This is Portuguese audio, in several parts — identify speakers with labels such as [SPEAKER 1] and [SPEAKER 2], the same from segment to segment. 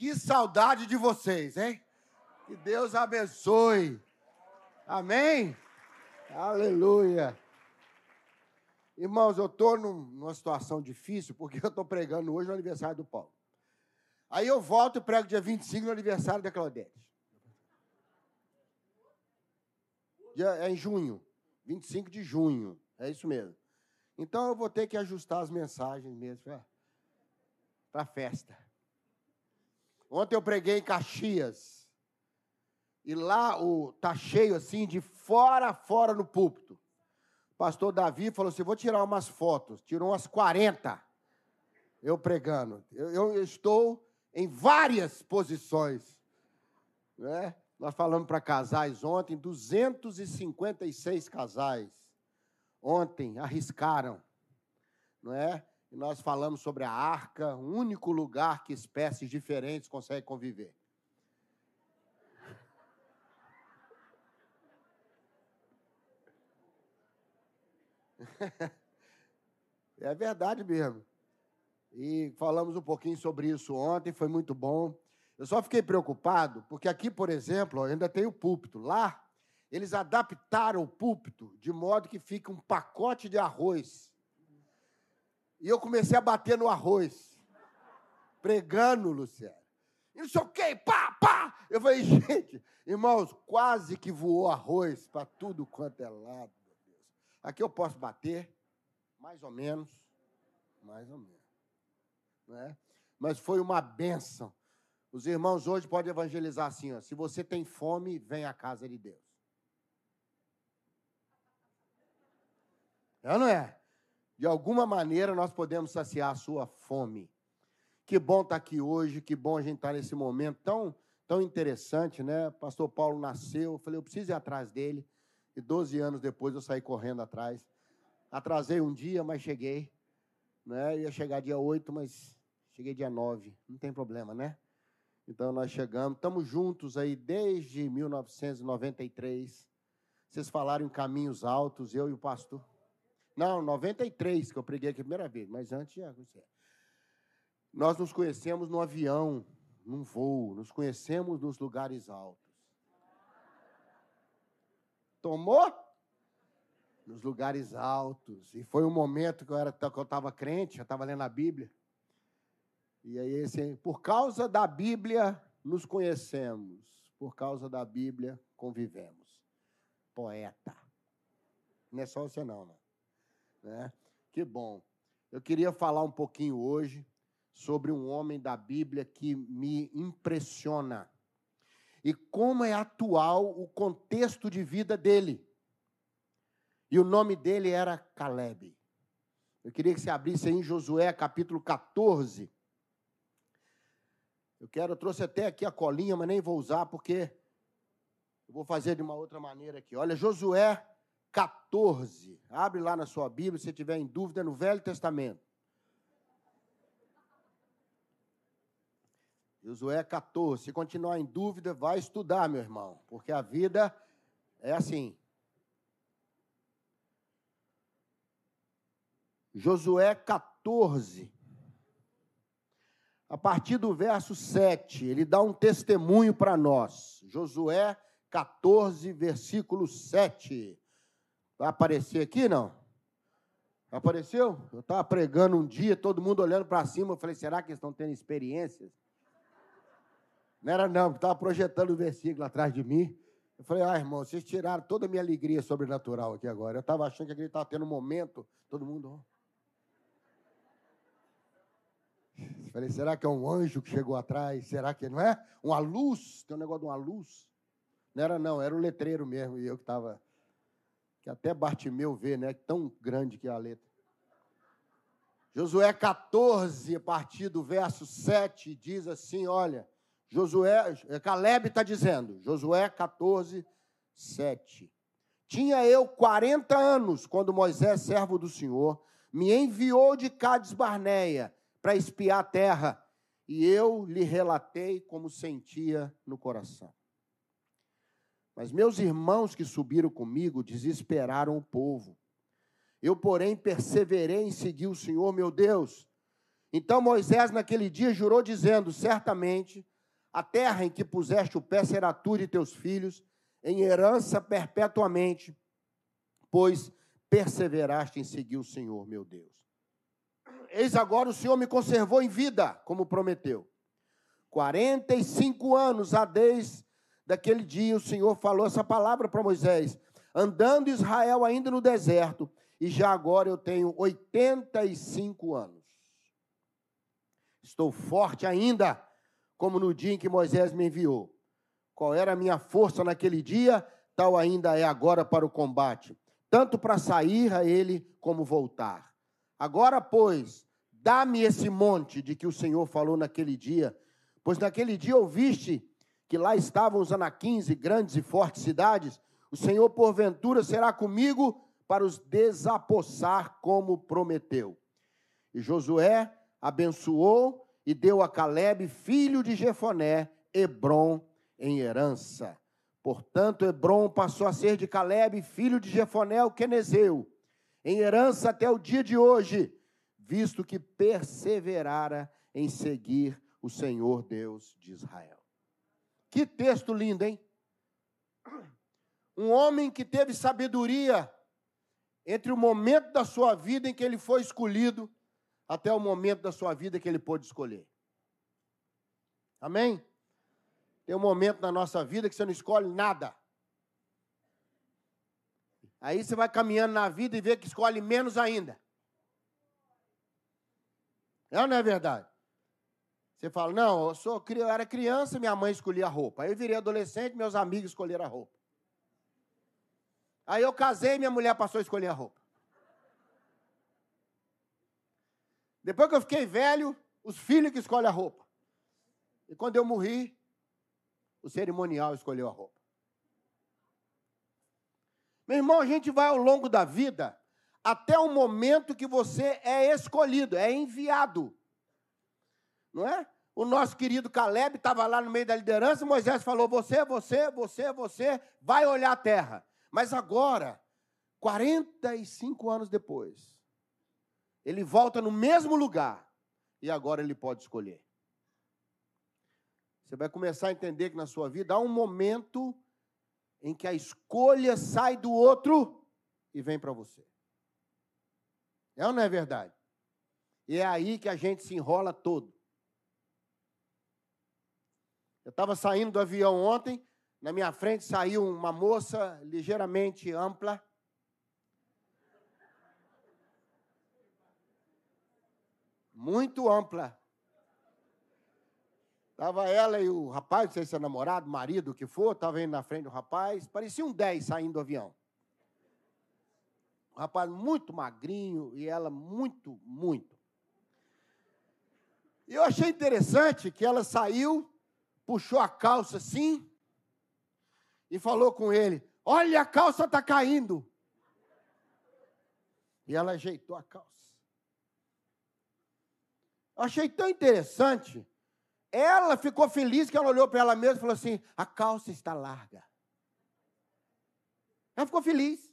[SPEAKER 1] Que saudade de vocês, hein? Que Deus abençoe. Amém? Aleluia. Irmãos, eu estou numa situação difícil porque eu estou pregando hoje no aniversário do Paulo. Aí eu volto e prego dia 25 no aniversário da Claudete. é em junho. 25 de junho. É isso mesmo. Então eu vou ter que ajustar as mensagens mesmo para a festa. Ontem eu preguei em Caxias. E lá o tá cheio assim de fora a fora no púlpito. O pastor Davi falou assim: "Vou tirar umas fotos". Tirou umas 40. Eu pregando. Eu, eu estou em várias posições, né? Nós falamos para casais ontem, 256 casais ontem arriscaram, não é? E nós falamos sobre a arca, o único lugar que espécies diferentes conseguem conviver. é verdade mesmo. E falamos um pouquinho sobre isso ontem, foi muito bom. Eu só fiquei preocupado, porque aqui, por exemplo, ainda tem o púlpito. Lá, eles adaptaram o púlpito de modo que fica um pacote de arroz e eu comecei a bater no arroz, pregando, Luciano. E não sei o quê, pá, pá. Eu falei, gente, irmãos, quase que voou arroz para tudo quanto é lado. Aqui eu posso bater, mais ou menos, mais ou menos. Né? Mas foi uma benção. Os irmãos hoje podem evangelizar assim: ó, se você tem fome, vem à casa de Deus. É ou não é? De alguma maneira nós podemos saciar a sua fome. Que bom estar aqui hoje, que bom a gente estar nesse momento tão, tão interessante, né? Pastor Paulo nasceu, eu falei, eu preciso ir atrás dele. E 12 anos depois eu saí correndo atrás. Atrasei um dia, mas cheguei. Né? Eu ia chegar dia 8, mas cheguei dia 9. Não tem problema, né? Então nós chegamos, estamos juntos aí desde 1993. Vocês falaram em caminhos altos, eu e o pastor. Não, 93 que eu preguei aqui a primeira vez, mas antes já. Nós nos conhecemos no avião, num voo, nos conhecemos nos lugares altos. Tomou? Nos lugares altos. E foi um momento que eu estava crente, eu estava lendo a Bíblia. E aí, assim, por causa da Bíblia, nos conhecemos. Por causa da Bíblia, convivemos. Poeta. Não é só você, não, não. Né? Que bom. Eu queria falar um pouquinho hoje sobre um homem da Bíblia que me impressiona e como é atual o contexto de vida dele. E o nome dele era Caleb. Eu queria que você abrisse aí em Josué capítulo 14. Eu quero, eu trouxe até aqui a colinha, mas nem vou usar porque eu vou fazer de uma outra maneira aqui. Olha, Josué 14. Abre lá na sua Bíblia, se tiver em dúvida, no Velho Testamento. Josué 14. Se continuar em dúvida, vai estudar, meu irmão, porque a vida é assim. Josué 14. A partir do verso 7, ele dá um testemunho para nós. Josué 14, versículo 7. Vai aparecer aqui, não? Apareceu? Eu estava pregando um dia, todo mundo olhando para cima. Eu falei, será que eles estão tendo experiências? Não era não, estava projetando o versículo atrás de mim. Eu falei, ah, irmão, vocês tiraram toda a minha alegria sobrenatural aqui agora. Eu estava achando que ele estava tendo um momento, todo mundo. Eu falei, será que é um anjo que chegou atrás? Será que não é? Uma luz? Tem um negócio de uma luz? Não era não, era o letreiro mesmo, e eu que estava que até Bartimeu vê, né? Tão grande que é a letra. Josué 14, a partir do verso 7, diz assim: olha, Josué, Caleb está dizendo, Josué 14, 7. Tinha eu 40 anos quando Moisés, servo do Senhor, me enviou de Cades Barneia para espiar a terra, e eu lhe relatei como sentia no coração. Mas meus irmãos que subiram comigo desesperaram o povo. Eu, porém, perseverei em seguir o Senhor meu Deus. Então Moisés, naquele dia, jurou, dizendo: Certamente A terra em que puseste o pé será tu e teus filhos, em herança perpetuamente, pois perseveraste em seguir o Senhor, meu Deus. Eis agora o Senhor me conservou em vida, como prometeu. 45 anos a desde daquele dia o Senhor falou essa palavra para Moisés, andando Israel ainda no deserto, e já agora eu tenho 85 anos. Estou forte ainda, como no dia em que Moisés me enviou. Qual era a minha força naquele dia, tal ainda é agora para o combate, tanto para sair a ele como voltar. Agora, pois, dá-me esse monte de que o Senhor falou naquele dia, pois naquele dia ouviste que lá estavam os anaquins e grandes e fortes cidades. O Senhor, porventura, será comigo para os desapossar, como prometeu. E Josué abençoou e deu a Caleb, filho de Jefoné, Hebron em herança. Portanto, Hebron passou a ser de Caleb, filho de Jefoné, o quenezeu, em herança até o dia de hoje, visto que perseverara em seguir o Senhor Deus de Israel. Que texto lindo, hein? Um homem que teve sabedoria entre o momento da sua vida em que ele foi escolhido até o momento da sua vida que ele pôde escolher. Amém? Tem um momento na nossa vida que você não escolhe nada. Aí você vai caminhando na vida e vê que escolhe menos ainda. É ou não é verdade? Você fala, não, eu, sou, eu era criança, minha mãe escolhia a roupa. Aí eu virei adolescente, meus amigos escolheram a roupa. Aí eu casei, minha mulher passou a escolher a roupa. Depois que eu fiquei velho, os filhos que escolhem a roupa. E quando eu morri, o cerimonial escolheu a roupa. Meu irmão, a gente vai ao longo da vida até o momento que você é escolhido, é enviado. Não é? O nosso querido Caleb estava lá no meio da liderança, Moisés falou: Você, você, você, você, vai olhar a terra. Mas agora, 45 anos depois, ele volta no mesmo lugar e agora ele pode escolher. Você vai começar a entender que na sua vida há um momento em que a escolha sai do outro e vem para você. É ou não é verdade? E é aí que a gente se enrola todo. Eu estava saindo do avião ontem, na minha frente saiu uma moça ligeiramente ampla. Muito ampla. Estava ela e o rapaz, não sei se é namorado, marido, o que for, estava indo na frente do rapaz. Parecia um 10 saindo do avião. O rapaz muito magrinho e ela muito, muito. E eu achei interessante que ela saiu puxou a calça assim e falou com ele: Olha, a calça está caindo. E ela ajeitou a calça. achei tão interessante. Ela ficou feliz que ela olhou para ela mesma e falou assim: A calça está larga. Ela ficou feliz.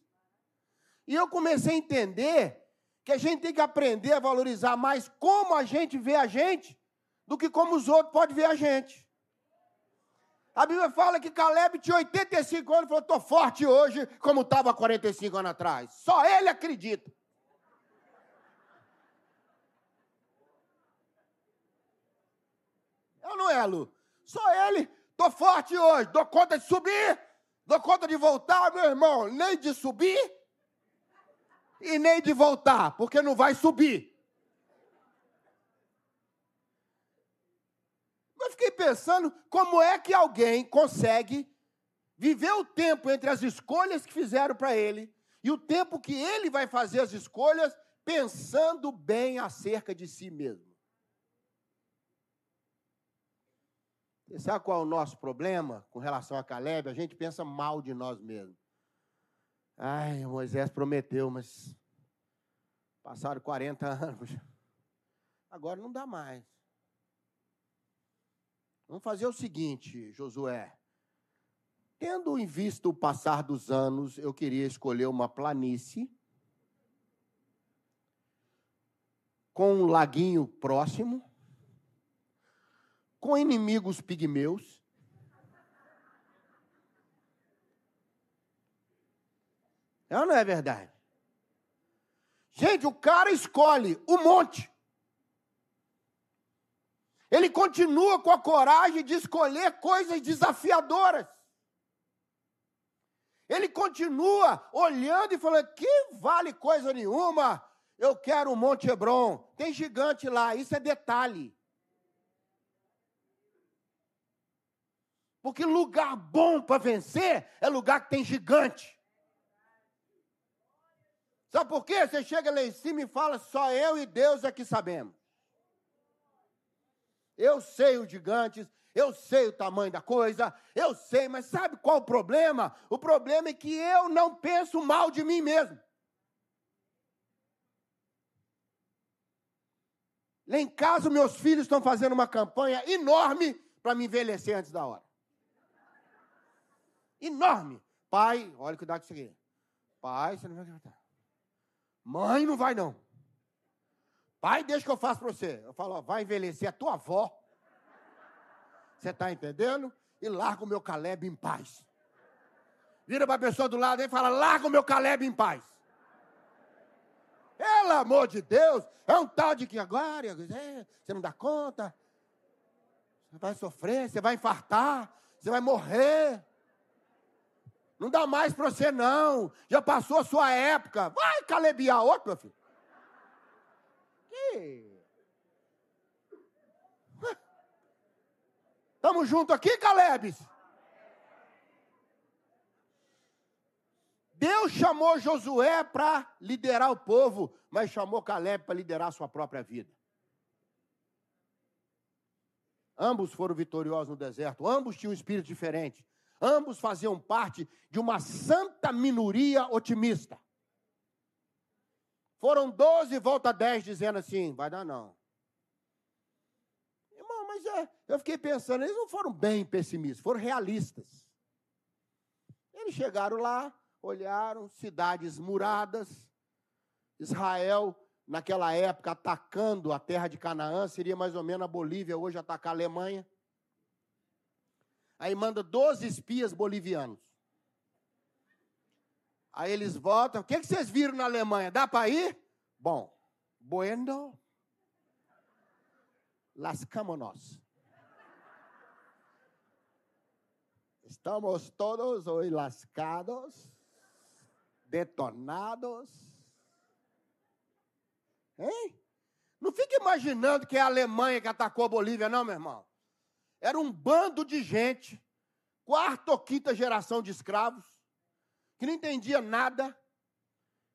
[SPEAKER 1] E eu comecei a entender que a gente tem que aprender a valorizar mais como a gente vê a gente do que como os outros podem ver a gente. A Bíblia fala que Caleb tinha 85 anos e falou: estou forte hoje, como estava 45 anos atrás. Só ele acredita. Eu não é, Lu. Só ele. Estou forte hoje. Dou conta de subir. Dou conta de voltar, meu irmão. Nem de subir e nem de voltar, porque não vai subir. Eu fiquei pensando como é que alguém consegue viver o tempo entre as escolhas que fizeram para ele e o tempo que ele vai fazer as escolhas pensando bem acerca de si mesmo. Você sabe qual é o nosso problema com relação a Caleb? A gente pensa mal de nós mesmos. Ai, Moisés prometeu, mas passaram 40 anos. Agora não dá mais. Vamos fazer o seguinte, Josué. Tendo em vista o passar dos anos, eu queria escolher uma planície com um laguinho próximo, com inimigos pigmeus. É ou não é verdade? Gente, o cara escolhe o monte. Ele continua com a coragem de escolher coisas desafiadoras. Ele continua olhando e falando: que vale coisa nenhuma, eu quero o Monte Hebron. Tem gigante lá, isso é detalhe. Porque lugar bom para vencer é lugar que tem gigante. Sabe por quê? Você chega lá em cima e fala: só eu e Deus é que sabemos. Eu sei os gigantes, eu sei o tamanho da coisa, eu sei, mas sabe qual o problema? O problema é que eu não penso mal de mim mesmo. Lá em casa, meus filhos estão fazendo uma campanha enorme para me envelhecer antes da hora. Enorme. Pai, olha cuidado com isso aqui. Pai, você não vai aguentar. Mãe, não vai não. Pai, deixa que eu faço para você. Eu falo, ó, vai envelhecer a tua avó. Você está entendendo? E larga o meu Caleb em paz. Vira para a pessoa do lado e fala, larga o meu Caleb em paz. Pelo amor de Deus, é um tal de que agora você não dá conta, você vai sofrer, você vai infartar, você vai morrer. Não dá mais para você, não. Já passou a sua época. Vai calebiar outro, meu filho. Que? Estamos juntos aqui, Calebes? Deus chamou Josué para liderar o povo, mas chamou Caleb para liderar a sua própria vida. Ambos foram vitoriosos no deserto, ambos tinham um espírito diferente, ambos faziam parte de uma santa minoria otimista. Foram 12, volta 10, dizendo assim: vai dar não. Irmão, mas é, eu fiquei pensando, eles não foram bem pessimistas, foram realistas. Eles chegaram lá, olharam cidades muradas. Israel, naquela época, atacando a terra de Canaã, seria mais ou menos a Bolívia, hoje atacar a Alemanha. Aí manda 12 espias bolivianos. Aí eles voltam. O que, que vocês viram na Alemanha? Dá para ir? Bom, bueno. Lascamos-nos. Estamos todos hoje lascados detonados. Hein? Não fica imaginando que é a Alemanha que atacou a Bolívia, não, meu irmão. Era um bando de gente, quarta ou quinta geração de escravos, que não entendia nada,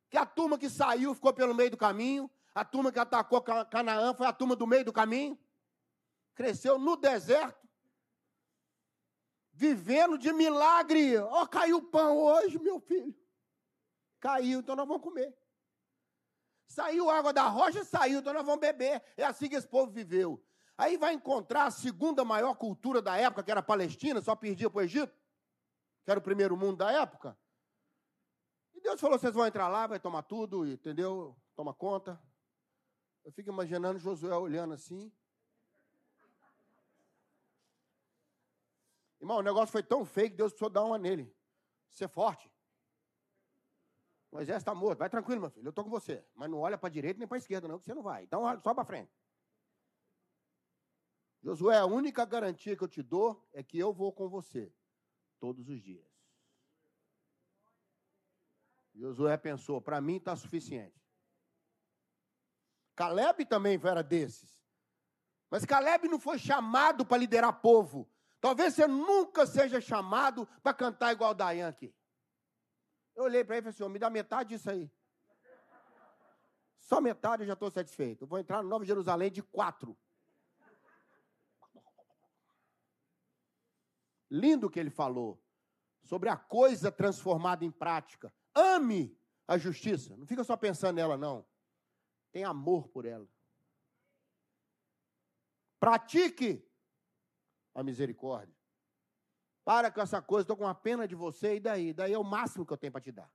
[SPEAKER 1] que a turma que saiu ficou pelo meio do caminho, a turma que atacou Canaã foi a turma do meio do caminho, cresceu no deserto, vivendo de milagre. Ó, oh, caiu o pão hoje, meu filho. Caiu, então nós vamos comer. Saiu água da rocha, saiu, então nós vamos beber. É assim que esse povo viveu. Aí vai encontrar a segunda maior cultura da época, que era a Palestina, só perdia para o Egito, que era o primeiro mundo da época. Deus falou: vocês vão entrar lá, vai tomar tudo, entendeu? Toma conta. Eu fico imaginando Josué olhando assim. Irmão, o negócio foi tão feio que Deus precisou dar uma nele. Ser forte. Moisés está morto. Vai tranquilo, meu filho. Eu estou com você. Mas não olha para a direita nem para a esquerda, não, que você não vai. Então, só para frente. Josué, a única garantia que eu te dou é que eu vou com você todos os dias. Josué pensou: para mim está suficiente. Caleb também era desses. Mas Caleb não foi chamado para liderar povo. Talvez você nunca seja chamado para cantar igual Dayan aqui. Eu olhei para ele e falei assim: me dá metade disso aí. Só metade eu já estou satisfeito. Eu vou entrar no Nova Jerusalém de quatro. Lindo o que ele falou sobre a coisa transformada em prática. Ame a justiça. Não fica só pensando nela, não. Tem amor por ela. Pratique a misericórdia. Para com essa coisa, estou com uma pena de você, e daí? Daí é o máximo que eu tenho para te dar.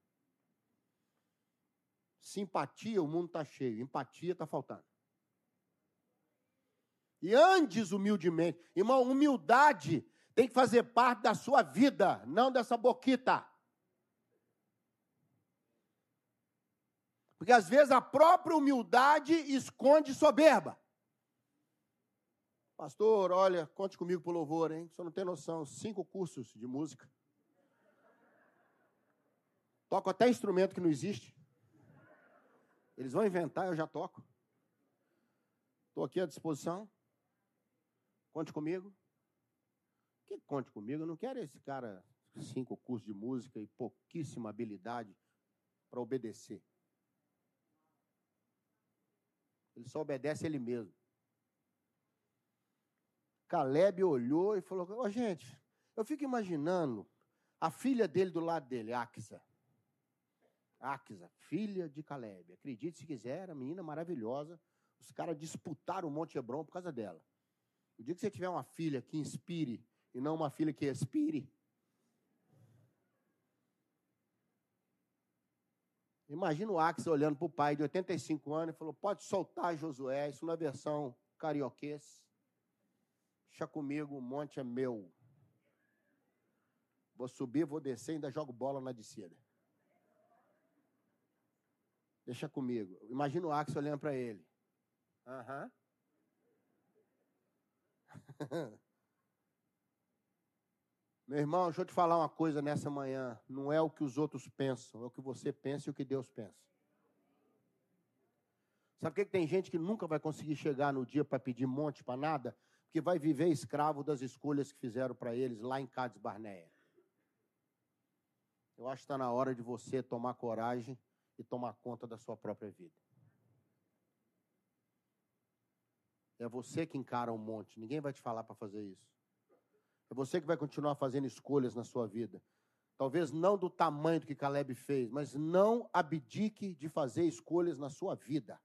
[SPEAKER 1] Simpatia, o mundo está cheio. Empatia está faltando. E andes humildemente. Irmão, humildade tem que fazer parte da sua vida, não dessa boquita. Porque às vezes a própria humildade esconde soberba. Pastor, olha, conte comigo por louvor, hein? Você não tem noção, cinco cursos de música. Toco até instrumento que não existe. Eles vão inventar, eu já toco. Estou aqui à disposição. Conte comigo. Que conte comigo? Eu não quero esse cara, cinco cursos de música e pouquíssima habilidade para obedecer. Ele só obedece ele mesmo. Caleb olhou e falou: oh, gente, eu fico imaginando a filha dele do lado dele, Axa. Axa, filha de Caleb. Acredite se quiser, era menina maravilhosa. Os caras disputaram o Monte Hebron por causa dela. O dia que você tiver uma filha que inspire e não uma filha que expire, Imagina o Axel olhando para o pai de 85 anos e falou: pode soltar Josué, isso na é versão carioquês. Deixa comigo, o monte é meu. Vou subir, vou descer, ainda jogo bola na descida. Deixa comigo. Imagina o Axel olhando para ele. Aham. Meu irmão, deixa eu te falar uma coisa nessa manhã. Não é o que os outros pensam, é o que você pensa e o que Deus pensa. Sabe por que tem gente que nunca vai conseguir chegar no dia para pedir monte para nada? Porque vai viver escravo das escolhas que fizeram para eles lá em Cades Barneia. Eu acho que está na hora de você tomar coragem e tomar conta da sua própria vida. É você que encara um monte, ninguém vai te falar para fazer isso. É você que vai continuar fazendo escolhas na sua vida. Talvez não do tamanho do que Caleb fez, mas não abdique de fazer escolhas na sua vida.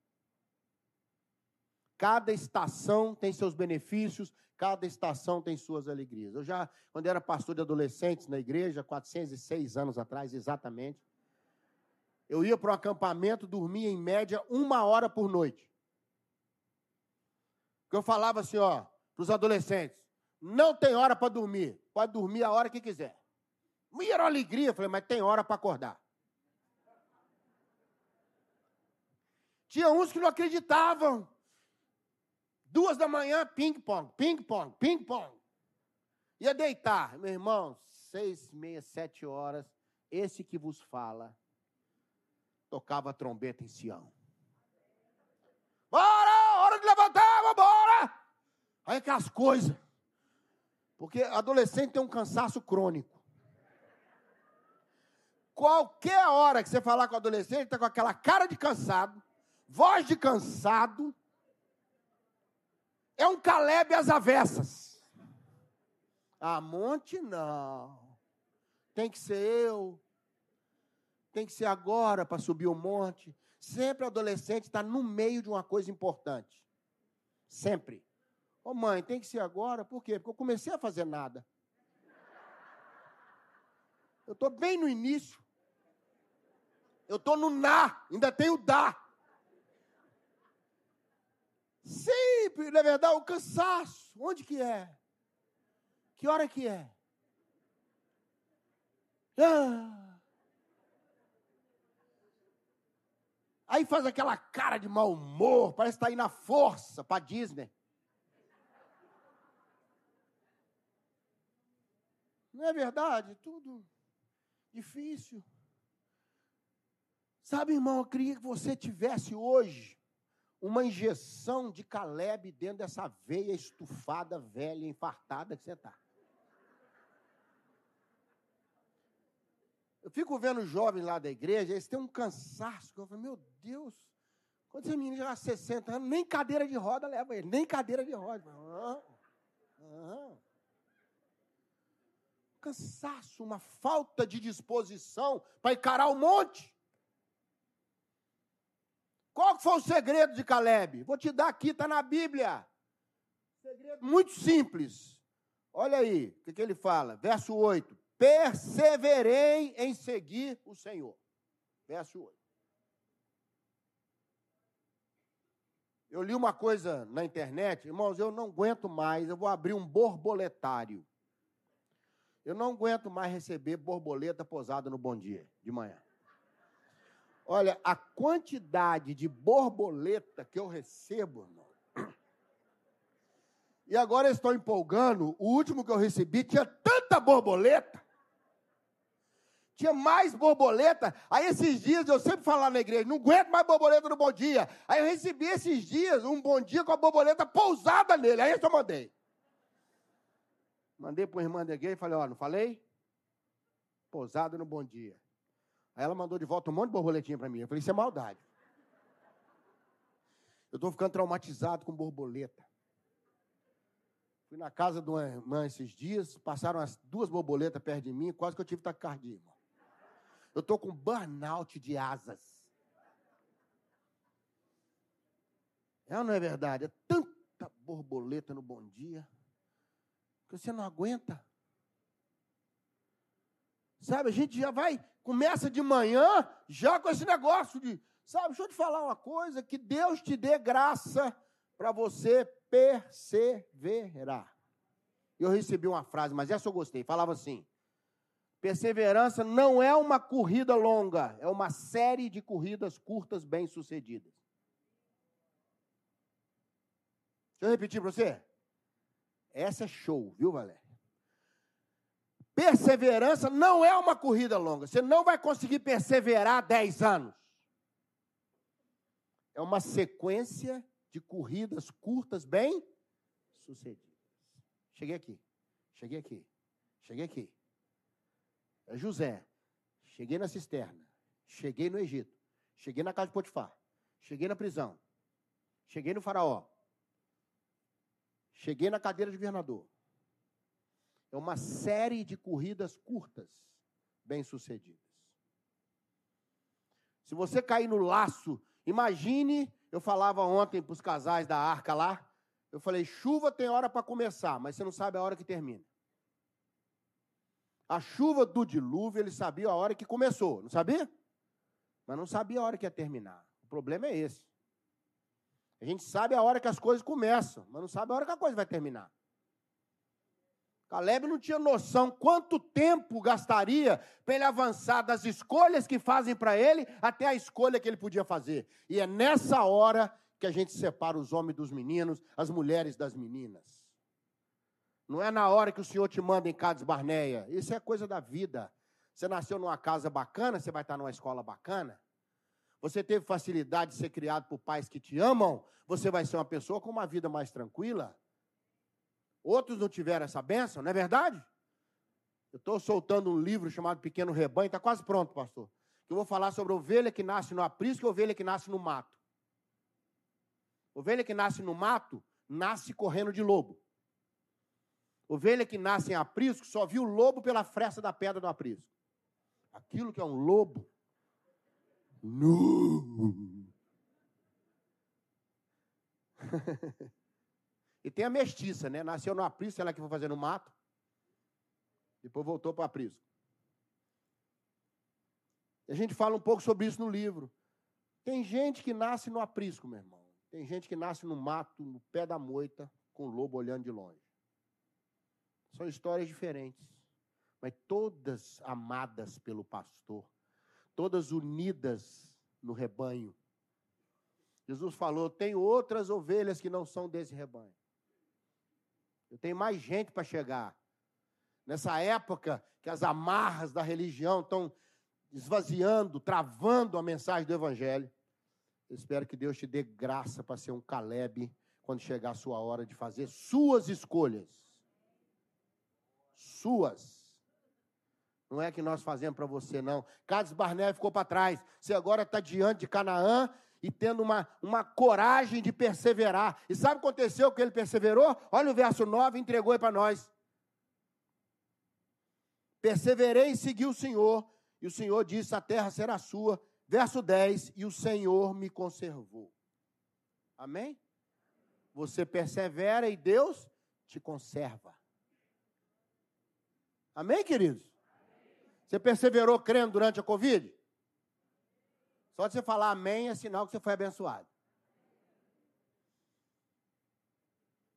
[SPEAKER 1] Cada estação tem seus benefícios, cada estação tem suas alegrias. Eu já, quando era pastor de adolescentes na igreja, 406 anos atrás, exatamente, eu ia para um acampamento, dormia em média uma hora por noite. Porque eu falava assim, ó, para os adolescentes, não tem hora para dormir. Pode dormir a hora que quiser. Me era uma alegria. Falei, mas tem hora para acordar. Tinha uns que não acreditavam. Duas da manhã, ping-pong, ping-pong, ping-pong. Ia deitar. Meu irmão, seis, meia, sete horas, esse que vos fala, tocava a trombeta em Sião. Bora, hora de levantar, bora! Aí aquelas coisas. Porque adolescente tem um cansaço crônico. Qualquer hora que você falar com o adolescente, está com aquela cara de cansado, voz de cansado. É um Caleb às avessas. Ah, monte não. Tem que ser eu. Tem que ser agora para subir o monte. Sempre o adolescente está no meio de uma coisa importante. Sempre. Ô oh, mãe, tem que ser agora, por quê? Porque eu comecei a fazer nada. Eu estou bem no início. Eu estou no na, ainda tenho dá. Sempre, na verdade, o cansaço. Onde que é? Que hora que é? Ah. Aí faz aquela cara de mau humor, parece estar tá aí na força para Disney. Não é verdade? Tudo difícil. Sabe, irmão, eu queria que você tivesse hoje uma injeção de Caleb dentro dessa veia estufada, velha, infartada que você está. Eu fico vendo jovens lá da igreja, eles têm um cansaço, eu falo, meu Deus, quando esse menino já 60 anos, nem cadeira de roda leva ele, nem cadeira de roda. Ah, ah cansaço, uma falta de disposição para encarar o monte. Qual foi o segredo de Caleb? Vou te dar aqui, está na Bíblia. Segredo muito simples. Olha aí, o que, que ele fala? Verso 8: Perseverei em seguir o Senhor. Verso 8. Eu li uma coisa na internet, irmãos, eu não aguento mais, eu vou abrir um borboletário. Eu não aguento mais receber borboleta posada no Bom Dia de manhã. Olha, a quantidade de borboleta que eu recebo, irmão. E agora eu estou empolgando. O último que eu recebi tinha tanta borboleta. Tinha mais borboleta. Aí esses dias eu sempre falo na igreja, não aguento mais borboleta no bom dia. Aí eu recebi esses dias um bom dia com a borboleta pousada nele. Aí eu só mandei. Mandei para a irmã da igreja e falei, ó, não falei? Pousada no bom dia. Aí ela mandou de volta um monte de borboletinha para mim. Eu falei, isso é maldade. Eu estou ficando traumatizado com borboleta. Fui na casa de uma irmã esses dias, passaram as duas borboletas perto de mim, quase que eu tive taquicardia, irmão. Eu estou com burnout de asas. É ou não é verdade? É tanta borboleta no bom dia que você não aguenta. Sabe, a gente já vai, começa de manhã já com esse negócio de, sabe, deixa eu te falar uma coisa, que Deus te dê graça para você perseverar. Eu recebi uma frase, mas essa eu gostei, falava assim: Perseverança não é uma corrida longa, é uma série de corridas curtas bem-sucedidas. Deixa eu repetir para você. Essa é show, viu, Valéria? Perseverança não é uma corrida longa. Você não vai conseguir perseverar 10 anos. É uma sequência de corridas curtas bem-sucedidas. Cheguei aqui. Cheguei aqui. Cheguei aqui. É José. Cheguei na cisterna. Cheguei no Egito. Cheguei na casa de Potifar. Cheguei na prisão. Cheguei no faraó. Cheguei na cadeira de governador. É uma série de corridas curtas, bem-sucedidas. Se você cair no laço, imagine, eu falava ontem para os casais da arca lá, eu falei, chuva tem hora para começar, mas você não sabe a hora que termina. A chuva do dilúvio, ele sabia a hora que começou, não sabia? Mas não sabia a hora que ia terminar. O problema é esse. A gente sabe a hora que as coisas começam, mas não sabe a hora que a coisa vai terminar. Caleb não tinha noção quanto tempo gastaria para ele avançar das escolhas que fazem para ele até a escolha que ele podia fazer. E é nessa hora que a gente separa os homens dos meninos, as mulheres das meninas. Não é na hora que o Senhor te manda em Cades Barneia. Isso é coisa da vida. Você nasceu numa casa bacana, você vai estar numa escola bacana. Você teve facilidade de ser criado por pais que te amam, você vai ser uma pessoa com uma vida mais tranquila. Outros não tiveram essa benção, não é verdade? Eu estou soltando um livro chamado Pequeno Rebanho, está quase pronto, pastor. Que eu vou falar sobre ovelha que nasce no aprisco e ovelha que nasce no mato. Ovelha que nasce no mato, nasce correndo de lobo. Ovelha que nasce em aprisco só viu o lobo pela fresta da pedra do aprisco. Aquilo que é um lobo. Nu. e tem a mestiça, né? Nasceu no aprisco, ela que foi fazer no mato. Depois voltou para o aprisco. A gente fala um pouco sobre isso no livro. Tem gente que nasce no aprisco, meu irmão. Tem gente que nasce no mato, no pé da moita, com o lobo olhando de longe. São histórias diferentes, mas todas amadas pelo pastor, todas unidas no rebanho. Jesus falou: tem outras ovelhas que não são desse rebanho. Eu tenho mais gente para chegar. Nessa época que as amarras da religião estão esvaziando, travando a mensagem do Evangelho, eu espero que Deus te dê graça para ser um Caleb quando chegar a sua hora de fazer suas escolhas suas. Não é que nós fazemos para você, não. Cades Barné ficou para trás. Você agora está diante de Canaã e tendo uma, uma coragem de perseverar. E sabe o que aconteceu que ele perseverou? Olha o verso 9, entregou para nós. Perseverei e segui o Senhor, e o Senhor disse: A terra será sua. Verso 10: E o Senhor me conservou. Amém? Você persevera e Deus te conserva. Amém, queridos? Você perseverou crendo durante a Covid? Só de você falar amém é sinal que você foi abençoado.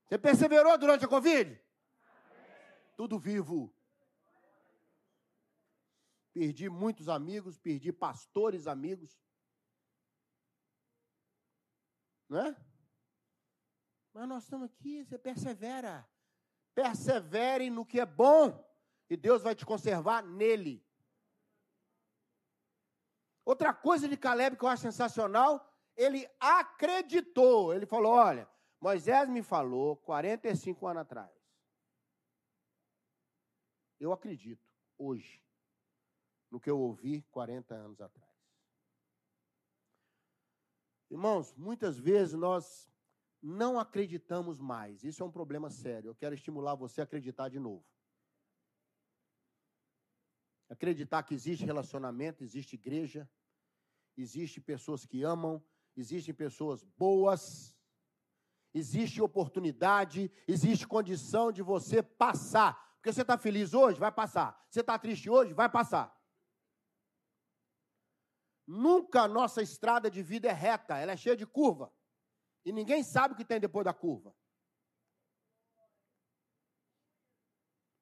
[SPEAKER 1] Você perseverou durante a Covid? Tudo vivo. Perdi muitos amigos, perdi pastores amigos. Não é? Mas nós estamos aqui, você persevera. Persevere no que é bom. E Deus vai te conservar nele. Outra coisa de Caleb que eu acho sensacional, ele acreditou. Ele falou: olha, Moisés me falou 45 anos atrás. Eu acredito hoje no que eu ouvi 40 anos atrás. Irmãos, muitas vezes nós não acreditamos mais. Isso é um problema sério. Eu quero estimular você a acreditar de novo. Acreditar que existe relacionamento, existe igreja, existe pessoas que amam, existem pessoas boas, existe oportunidade, existe condição de você passar. Porque você está feliz hoje, vai passar. Você está triste hoje, vai passar. Nunca a nossa estrada de vida é reta, ela é cheia de curva. E ninguém sabe o que tem depois da curva.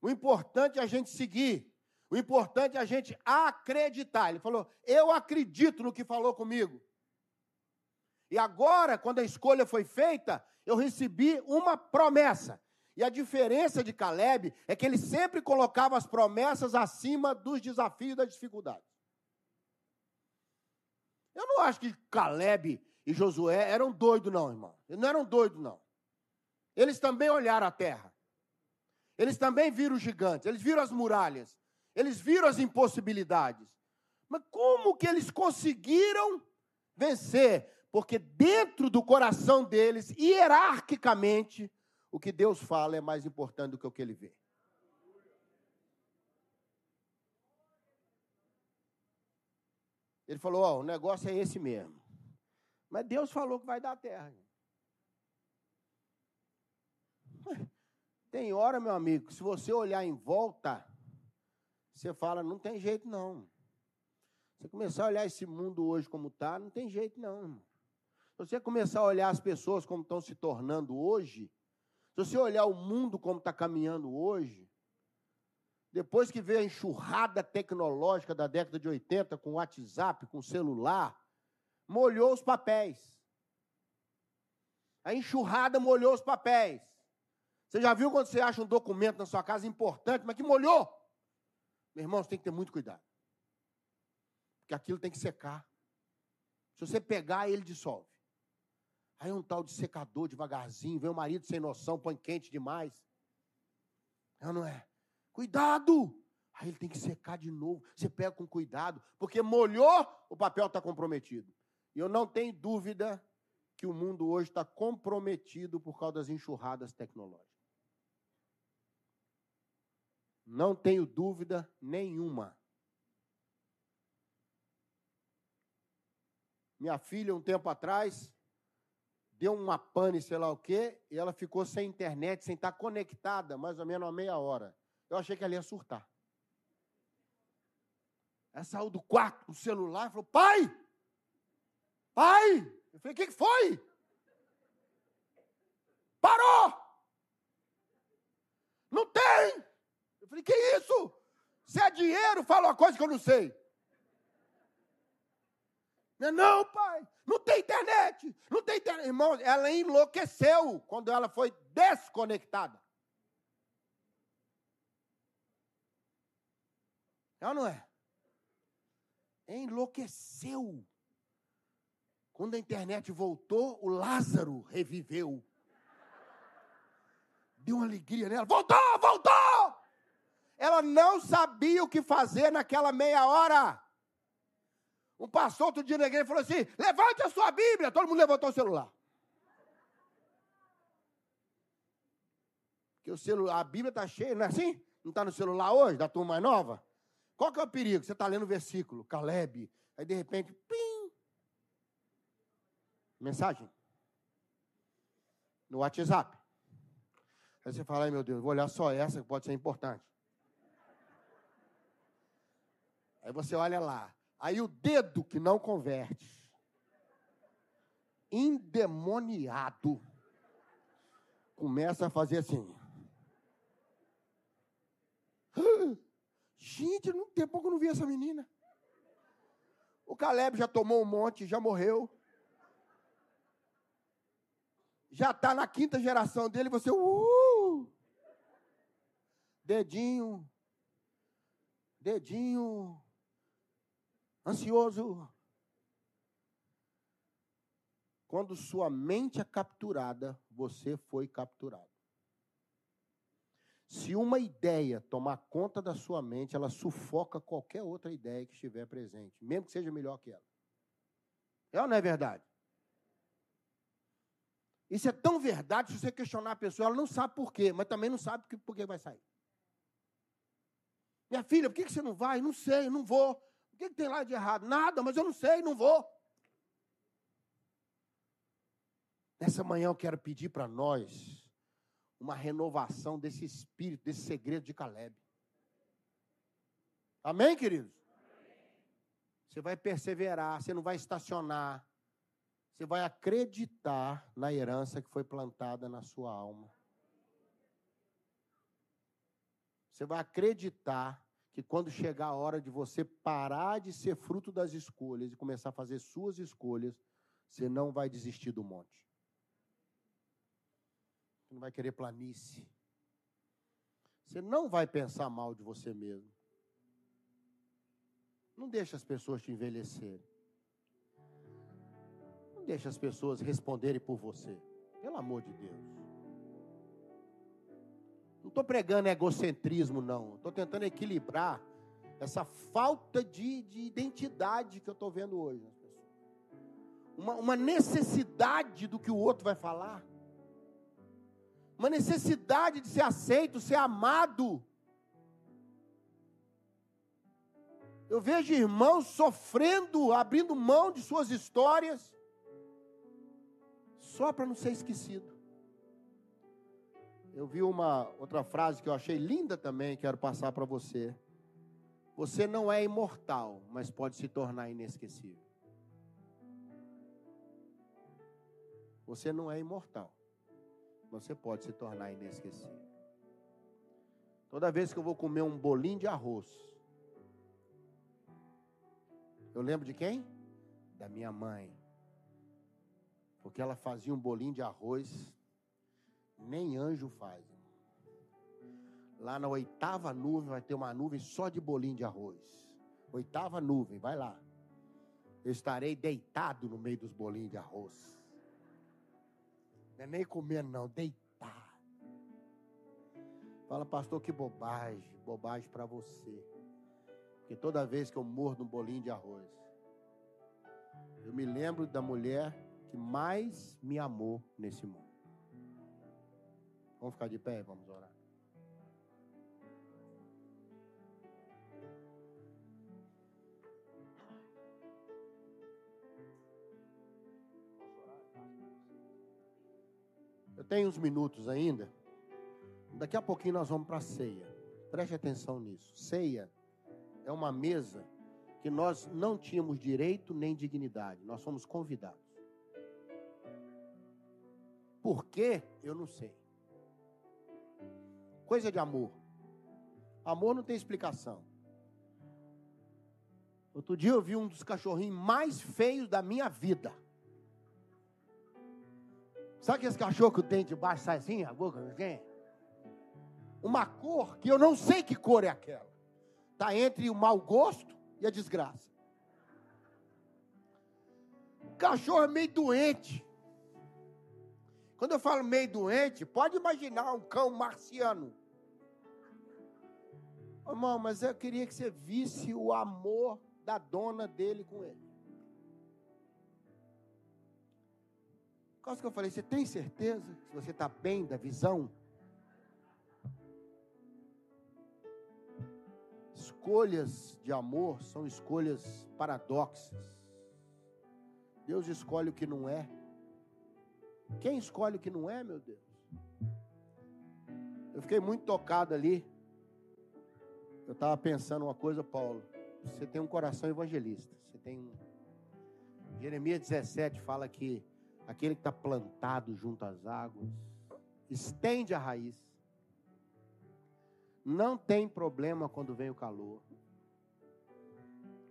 [SPEAKER 1] O importante é a gente seguir. O importante é a gente acreditar. Ele falou: Eu acredito no que falou comigo. E agora, quando a escolha foi feita, eu recebi uma promessa. E a diferença de Caleb é que ele sempre colocava as promessas acima dos desafios e das dificuldades. Eu não acho que Caleb e Josué eram doidos, não, irmão. Eles não eram doidos, não. Eles também olharam a terra. Eles também viram os gigantes, eles viram as muralhas, eles viram as impossibilidades. Mas como que eles conseguiram vencer? Porque dentro do coração deles, hierarquicamente, o que Deus fala é mais importante do que o que ele vê. Ele falou: Ó, oh, o negócio é esse mesmo. Mas Deus falou que vai dar terra. Tem hora, meu amigo, se você olhar em volta, você fala, não tem jeito não. Você começar a olhar esse mundo hoje como está, não tem jeito não. Se você começar a olhar as pessoas como estão se tornando hoje, se você olhar o mundo como está caminhando hoje, depois que veio a enxurrada tecnológica da década de 80, com WhatsApp, com celular, molhou os papéis. A enxurrada molhou os papéis. Você já viu quando você acha um documento na sua casa importante, mas que molhou? Meu irmão, você tem que ter muito cuidado. Porque aquilo tem que secar. Se você pegar, ele dissolve. Aí um tal de secador devagarzinho, vem o marido sem noção, põe quente demais. Não, não é? Cuidado! Aí ele tem que secar de novo. Você pega com cuidado, porque molhou, o papel está comprometido. E eu não tenho dúvida que o mundo hoje está comprometido por causa das enxurradas tecnológicas. Não tenho dúvida nenhuma. Minha filha, um tempo atrás, deu uma pane, sei lá o quê, e ela ficou sem internet, sem estar conectada, mais ou menos uma meia hora. Eu achei que ela ia surtar. Ela saiu do quarto, do celular, e falou: Pai, Pai! Eu falei, o que, que foi? Parou! Não tem! Falei, que isso? Se é dinheiro, fala uma coisa que eu não sei. Não, não, pai, não tem internet, não tem internet. Irmão, ela enlouqueceu quando ela foi desconectada. É ou não é? Enlouqueceu. Quando a internet voltou, o Lázaro reviveu. Deu uma alegria nela. Voltou, voltou! Ela não sabia o que fazer naquela meia hora. Um pastor outro dia na igreja falou assim: levante a sua Bíblia. Todo mundo levantou o celular. Porque o celular, a Bíblia está cheia, não é assim? Não está no celular hoje, da turma mais nova? Qual que é o perigo? Você está lendo o versículo, Caleb, aí de repente, pim, Mensagem. No WhatsApp. Aí você fala, ai meu Deus, vou olhar só essa que pode ser importante. Aí você olha lá. Aí o dedo que não converte. Endemoniado. começa a fazer assim. Gente, não tem pouco eu não vi essa menina. O Caleb já tomou um monte, já morreu. Já está na quinta geração dele, você, uh, dedinho, dedinho, ansioso. Quando sua mente é capturada, você foi capturado. Se uma ideia tomar conta da sua mente, ela sufoca qualquer outra ideia que estiver presente, mesmo que seja melhor que ela. É ou não é verdade? Isso é tão verdade, se você questionar a pessoa, ela não sabe por quê, mas também não sabe por que vai sair. Minha filha, por que você não vai? Não sei, não vou. O que tem lá de errado? Nada, mas eu não sei, não vou. Nessa manhã eu quero pedir para nós uma renovação desse espírito, desse segredo de Caleb. Amém, queridos? Você vai perseverar, você não vai estacionar. Você vai acreditar na herança que foi plantada na sua alma. Você vai acreditar que quando chegar a hora de você parar de ser fruto das escolhas e começar a fazer suas escolhas, você não vai desistir do monte não vai querer planície. Você não vai pensar mal de você mesmo. Não deixe as pessoas te envelhecerem. Não deixe as pessoas responderem por você. Pelo amor de Deus. Não estou pregando egocentrismo, não. Estou tentando equilibrar essa falta de, de identidade que eu estou vendo hoje. Uma, uma necessidade do que o outro vai falar uma necessidade de ser aceito, ser amado. Eu vejo irmãos sofrendo, abrindo mão de suas histórias, só para não ser esquecido. Eu vi uma outra frase que eu achei linda também, quero passar para você. Você não é imortal, mas pode se tornar inesquecível. Você não é imortal você pode se tornar inesquecível. Toda vez que eu vou comer um bolinho de arroz, eu lembro de quem? Da minha mãe. Porque ela fazia um bolinho de arroz, nem anjo faz. Lá na oitava nuvem vai ter uma nuvem só de bolinho de arroz. Oitava nuvem, vai lá. Eu estarei deitado no meio dos bolinhos de arroz. Não é nem comer, não, deitar. Fala, pastor, que bobagem, bobagem para você. Porque toda vez que eu mordo um bolinho de arroz, eu me lembro da mulher que mais me amou nesse mundo. Vamos ficar de pé, vamos orar. Eu tenho uns minutos ainda. Daqui a pouquinho nós vamos para a ceia. Preste atenção nisso. Ceia é uma mesa que nós não tínhamos direito nem dignidade. Nós fomos convidados. Por quê? Eu não sei. Coisa de amor. Amor não tem explicação. Outro dia eu vi um dos cachorrinhos mais feios da minha vida. Sabe aquele cachorro que o dente de baixo sai assim, a boca assim? Uma cor que eu não sei que cor é aquela. Está entre o mau gosto e a desgraça. O cachorro é meio doente. Quando eu falo meio doente, pode imaginar um cão marciano. Irmão, mas eu queria que você visse o amor da dona dele com ele. Quase que eu falei, você tem certeza que você está bem da visão? Escolhas de amor são escolhas paradoxas. Deus escolhe o que não é. Quem escolhe o que não é, meu Deus? Eu fiquei muito tocado ali. Eu estava pensando uma coisa, Paulo. Você tem um coração evangelista. Você tem. Jeremias 17 fala que aquele que está plantado junto às águas, estende a raiz. Não tem problema quando vem o calor.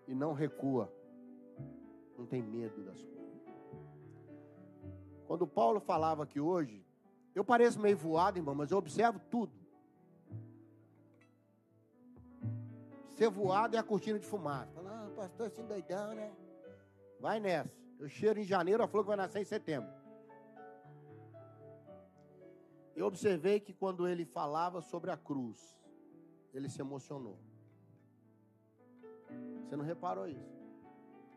[SPEAKER 1] E não recua. Não tem medo das coisas. Quando Paulo falava aqui hoje, eu pareço meio voado, irmão, mas eu observo tudo. Ser voado é a cortina de fumaça. Fala, ah, pastor, assim doidão, né? Vai nessa. Eu cheiro em janeiro, a flor que vai nascer em setembro. Eu observei que quando ele falava sobre a cruz, ele se emocionou. Você não reparou isso?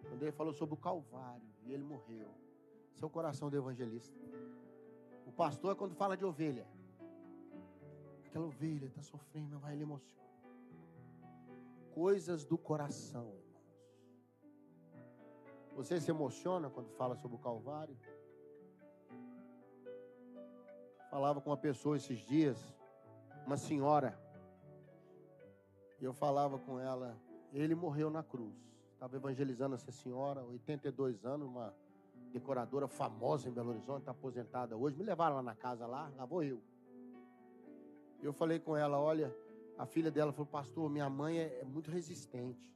[SPEAKER 1] Quando ele falou sobre o Calvário e ele morreu. Seu coração do evangelista. O pastor é quando fala de ovelha. Aquela ovelha está sofrendo, vai, ele emociona. Coisas do coração, irmãos. Você se emociona quando fala sobre o Calvário? Falava com uma pessoa esses dias, uma senhora. E eu falava com ela, ele morreu na cruz. Estava evangelizando essa senhora, 82 anos, uma decoradora famosa em Belo Horizonte, está aposentada hoje. Me levaram lá na casa lá, lá vou eu. Eu falei com ela, olha, a filha dela falou, pastor, minha mãe é, é muito resistente.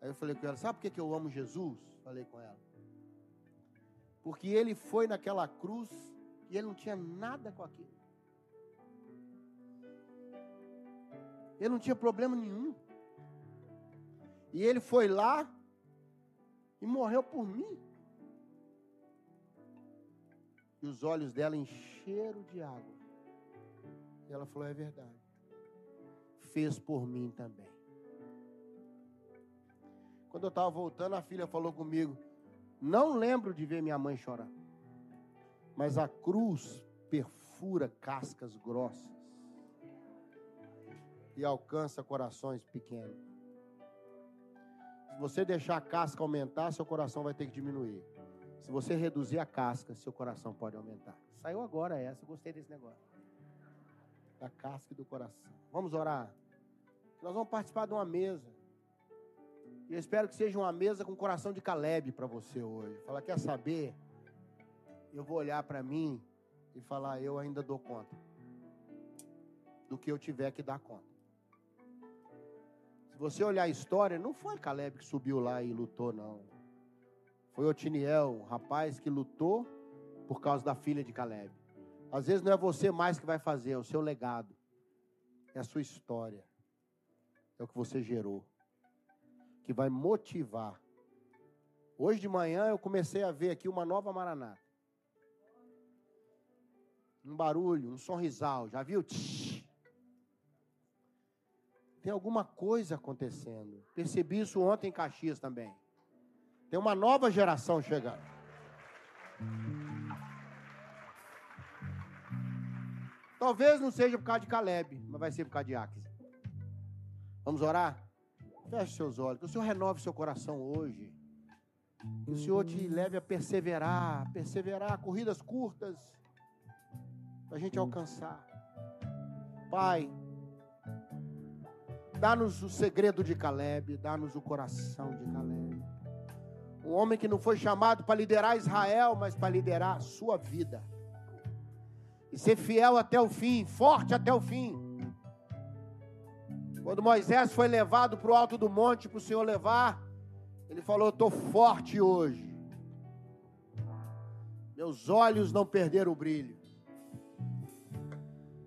[SPEAKER 1] Aí eu falei com ela, sabe por que, que eu amo Jesus? Falei com ela. Porque ele foi naquela cruz e ele não tinha nada com aquilo. Ele não tinha problema nenhum. E ele foi lá e morreu por mim. E os olhos dela encheram de água. E ela falou: É verdade. Fez por mim também. Quando eu estava voltando, a filha falou comigo: Não lembro de ver minha mãe chorar mas a cruz perfura cascas grossas e alcança corações pequenos. Se você deixar a casca aumentar, seu coração vai ter que diminuir. Se você reduzir a casca, seu coração pode aumentar. Saiu agora essa, eu gostei desse negócio. Da casca e do coração. Vamos orar. Nós vamos participar de uma mesa. E eu espero que seja uma mesa com coração de Caleb para você hoje. Fala, quer saber? eu vou olhar para mim e falar: eu ainda dou conta do que eu tiver que dar conta. Se você olhar a história, não foi Caleb que subiu lá e lutou, não. Foi Otiniel, um rapaz que lutou por causa da filha de Caleb. Às vezes não é você mais que vai fazer, é o seu legado, é a sua história, é o que você gerou, que vai motivar. Hoje de manhã eu comecei a ver aqui uma nova Maranata um barulho, um sorrisal, já viu? Tem alguma coisa acontecendo. Percebi isso ontem em Caxias também. Tem uma nova geração chegando. Talvez não seja por causa de Caleb, mas vai ser por causa de Aques. Vamos orar? Feche seus olhos, que o Senhor renove seu coração hoje. Que o Senhor te leve a perseverar, perseverar, corridas curtas para a gente alcançar. Pai, dá-nos o segredo de Caleb, dá-nos o coração de Caleb. Um homem que não foi chamado para liderar Israel, mas para liderar a sua vida. E ser fiel até o fim, forte até o fim. Quando Moisés foi levado para o alto do monte para o Senhor levar, ele falou: Estou forte hoje. Meus olhos não perderam o brilho.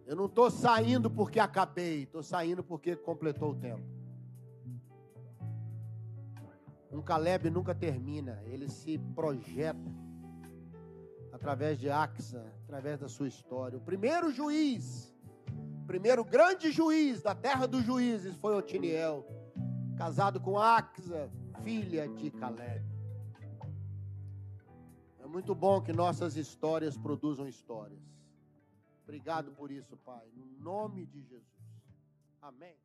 [SPEAKER 1] Eu não estou saindo porque acabei, estou saindo porque completou o tempo. Um Caleb nunca termina, ele se projeta através de Axa, através da sua história. O primeiro juiz, o primeiro grande juiz da terra dos juízes foi Otiniel, casado com Axa, filha de Caleb. É muito bom que nossas histórias produzam histórias. Obrigado por isso, Pai. No nome de Jesus. Amém.